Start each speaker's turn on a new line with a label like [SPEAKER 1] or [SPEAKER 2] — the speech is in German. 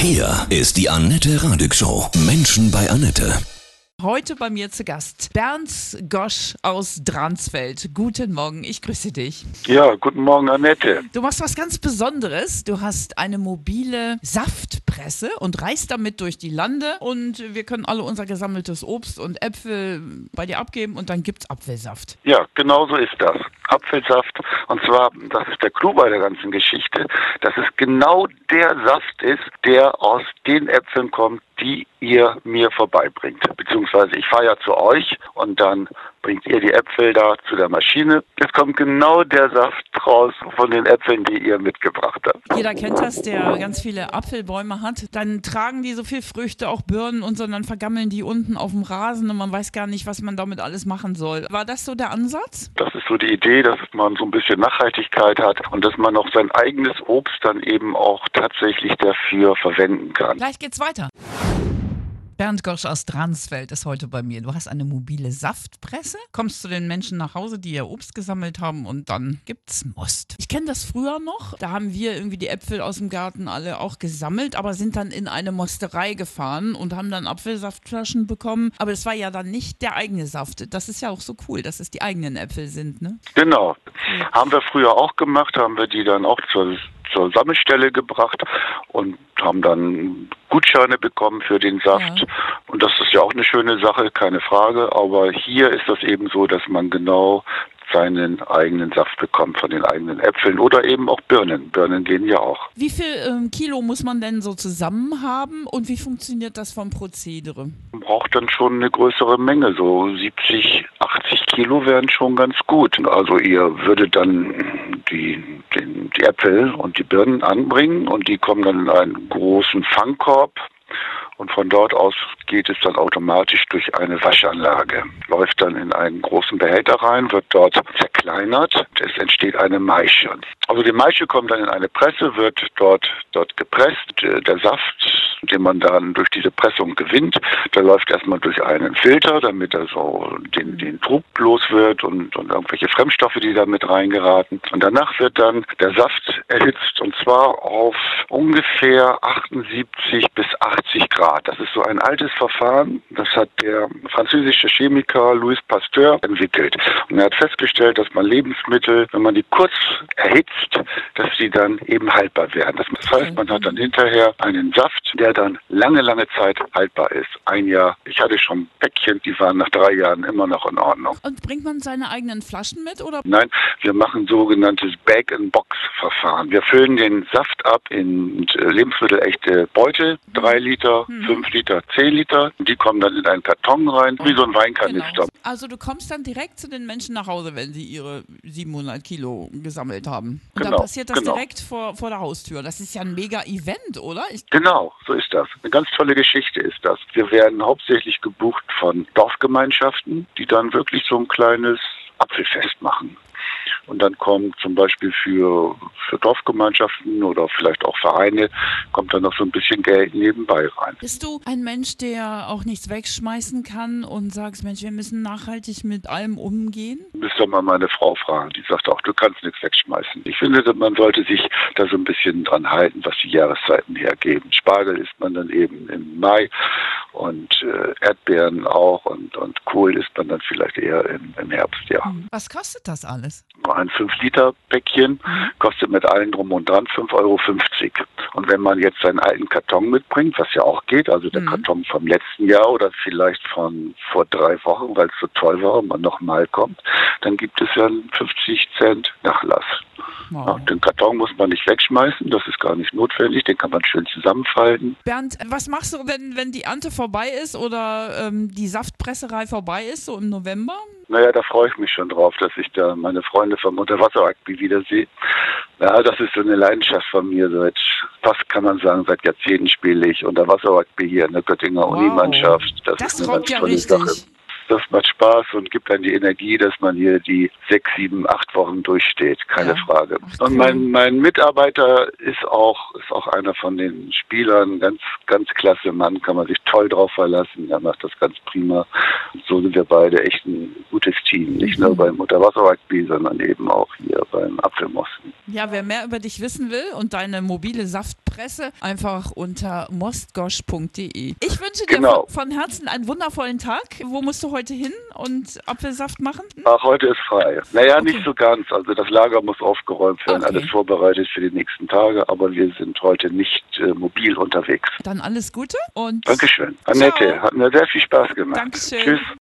[SPEAKER 1] Hier ist die Annette Radig Show. Menschen bei Annette.
[SPEAKER 2] Heute bei mir zu Gast Bernd Gosch aus Dransfeld. Guten Morgen, ich grüße dich.
[SPEAKER 3] Ja, guten Morgen, Annette.
[SPEAKER 2] Du machst was ganz Besonderes. Du hast eine mobile Saftpresse und reist damit durch die Lande und wir können alle unser gesammeltes Obst und Äpfel bei dir abgeben und dann gibt's Apfelsaft.
[SPEAKER 3] Ja, genau so ist das. Apfelsaft. Und zwar, das ist der Clou bei der ganzen Geschichte, dass es genau der Saft ist, der aus den Äpfeln kommt, die ihr mir vorbeibringt. Beziehungsweise ich fahre ja zu euch und dann bringt ihr die Äpfel da zu der Maschine. Es kommt genau der Saft raus von den Äpfeln, die ihr mitgebracht habt.
[SPEAKER 2] Jeder kennt das, der ganz viele Apfelbäume hat. Dann tragen die so viel Früchte, auch Birnen und so, und dann vergammeln die unten auf dem Rasen und man weiß gar nicht, was man damit alles machen soll. War das so der Ansatz?
[SPEAKER 3] Das ist so die Idee, dass man so ein bisschen Nachhaltigkeit hat und dass man auch sein eigenes Obst dann eben auch tatsächlich dafür verwenden kann.
[SPEAKER 2] Gleich geht's weiter. Bernd Gosch aus Dransfeld ist heute bei mir. Du hast eine mobile Saftpresse, kommst zu den Menschen nach Hause, die ihr Obst gesammelt haben und dann gibt's Most. Ich kenne das früher noch. Da haben wir irgendwie die Äpfel aus dem Garten alle auch gesammelt, aber sind dann in eine Mosterei gefahren und haben dann Apfelsaftflaschen bekommen. Aber es war ja dann nicht der eigene Saft. Das ist ja auch so cool, dass es die eigenen Äpfel sind, ne?
[SPEAKER 3] Genau. Haben wir früher auch gemacht, haben wir die dann auch zur zur Sammelstelle gebracht und haben dann Gutscheine bekommen für den Saft.
[SPEAKER 2] Ja.
[SPEAKER 3] Und das ist ja auch eine schöne Sache, keine Frage. Aber hier ist das eben so, dass man genau seinen eigenen Saft bekommt von den eigenen Äpfeln oder eben auch Birnen. Birnen gehen ja auch.
[SPEAKER 2] Wie viel ähm, Kilo muss man denn so zusammen haben und wie funktioniert das vom Prozedere?
[SPEAKER 3] Man braucht dann schon eine größere Menge, so 70, 80 Kilo wären schon ganz gut. Also ihr würdet dann die, den, die Äpfel und die Birnen anbringen und die kommen dann in einen großen Fangkorb und von dort aus geht es dann automatisch durch eine Waschanlage, läuft dann in einen großen Behälter rein, wird dort zerkleinert, es entsteht eine Maische. Also die Maische kommt dann in eine Presse, wird dort, dort gepresst, der Saft, den man dann durch diese Pressung gewinnt, der läuft erstmal durch einen Filter, damit er so den, den Trug los wird und, und irgendwelche Fremdstoffe, die da mit reingeraten. Und danach wird dann der Saft erhitzt und zwar auf ungefähr 78 bis 80 Grad. Das ist so ein altes Verfahren, das hat der französische Chemiker Louis Pasteur entwickelt. Und er hat festgestellt, dass man Lebensmittel, wenn man die kurz erhitzt, dass sie dann eben haltbar werden. Das heißt, man hat dann hinterher einen Saft, der dann lange, lange Zeit haltbar ist. Ein Jahr. Ich hatte schon Päckchen, die waren nach drei Jahren immer noch in Ordnung.
[SPEAKER 2] Und bringt man seine eigenen Flaschen mit oder?
[SPEAKER 3] Nein, wir machen sogenanntes Bag-and-Box-Verfahren. Wir füllen den Saft ab in äh, lebensmittelechte Beutel, drei Liter,
[SPEAKER 2] Mhm.
[SPEAKER 3] fünf Liter, zehn Liter. Die kommen dann in einen Karton rein, wie so ein Weinkanister.
[SPEAKER 2] Genau. Also du kommst dann direkt zu den Menschen nach Hause, wenn sie ihre 700 Kilo gesammelt haben. Und dann
[SPEAKER 3] Genau,
[SPEAKER 2] passiert das
[SPEAKER 3] genau.
[SPEAKER 2] direkt vor, vor der Haustür. Das ist ja ein mega Event, oder? Ich,
[SPEAKER 3] Genau, so ist das. Eine ganz tolle Geschichte ist das. Wir werden hauptsächlich gebucht von Dorfgemeinschaften, die dann wirklich so ein kleines Apfelfest machen. Und dann kommt zum Beispiel für, für Dorfgemeinschaften oder vielleicht auch Vereine, kommt dann noch so ein bisschen Geld nebenbei rein.
[SPEAKER 2] bist du ein Mensch, der auch nichts wegschmeißen kann und sagst, Mensch, wir müssen nachhaltig mit allem umgehen?
[SPEAKER 3] Müsste mal meine Frau fragen, die sagt auch, du kannst nichts wegschmeißen. Ich finde, man sollte sich da so ein bisschen dran halten, was die Jahreszeiten hergeben. Spargel isst man dann eben im Mai und äh, Erdbeeren auch und, und Kohl isst man dann vielleicht eher im, im Herbst, ja.
[SPEAKER 2] Was kostet das alles?
[SPEAKER 3] Ein 5-Liter-Päckchen kostet mit allen drum und dran 5,50 Euro. Und wenn man jetzt seinen alten Karton mitbringt, was ja auch geht, also der
[SPEAKER 2] Mhm.
[SPEAKER 3] Karton vom letzten Jahr oder vielleicht von vor drei Wochen, weil es so toll war und man nochmal kommt, dann gibt es ja einen 50 Cent Nachlass. Ja,
[SPEAKER 2] Wow.
[SPEAKER 3] den Karton muss man nicht wegschmeißen, das ist gar nicht notwendig, den kann man schön zusammenfalten.
[SPEAKER 2] Bernd, was machst du, wenn, wenn die Ernte vorbei ist oder ähm, die Saftpresserei vorbei ist, so im November?
[SPEAKER 3] Naja, da freue ich mich schon drauf, dass ich da meine Freunde vom Unterwasser-Rugby wiedersehe. Ja, das ist so eine Leidenschaft von mir. Seit fast kann man sagen, seit Jahrzehnten spiele ich Unterwasser-Rugby hier in der Göttinger
[SPEAKER 2] Wow.
[SPEAKER 3] Unimannschaft. Das,
[SPEAKER 2] Das
[SPEAKER 3] ist eine ganz
[SPEAKER 2] ja
[SPEAKER 3] tolle
[SPEAKER 2] richtig.
[SPEAKER 3] Sache. Das macht Spaß und gibt dann die Energie, dass man hier die sechs, sieben, acht Wochen durchsteht, keine
[SPEAKER 2] Ja.
[SPEAKER 3] Frage. Und mein, mein Mitarbeiter ist auch, ist auch einer von den Spielern, ganz, ganz klasse Mann, kann man sich toll drauf verlassen, er macht das ganz prima. So sind wir beide echt ein gutes Team, nicht
[SPEAKER 2] Mhm.
[SPEAKER 3] nur beim Unterwasser-Rugby, sondern eben auch hier beim Apfelmosten.
[SPEAKER 2] Ja, wer mehr über dich wissen will und deine mobile Saftpresse, einfach unter mostgosch.de. Ich wünsche dir
[SPEAKER 3] Genau.
[SPEAKER 2] von, von Herzen einen wundervollen Tag. Wo musst du heute hin und Apfelsaft machen? Hm?
[SPEAKER 3] Ach, heute ist frei. Naja,
[SPEAKER 2] Okay.
[SPEAKER 3] nicht so ganz. Also das Lager muss aufgeräumt werden,
[SPEAKER 2] Okay.
[SPEAKER 3] alles vorbereitet für die nächsten Tage, aber wir sind heute nicht äh, mobil unterwegs.
[SPEAKER 2] Dann alles Gute und
[SPEAKER 3] Dankeschön. Annette,
[SPEAKER 2] Ciao.
[SPEAKER 3] hat mir sehr viel Spaß gemacht.
[SPEAKER 2] Dankeschön.
[SPEAKER 3] Tschüss.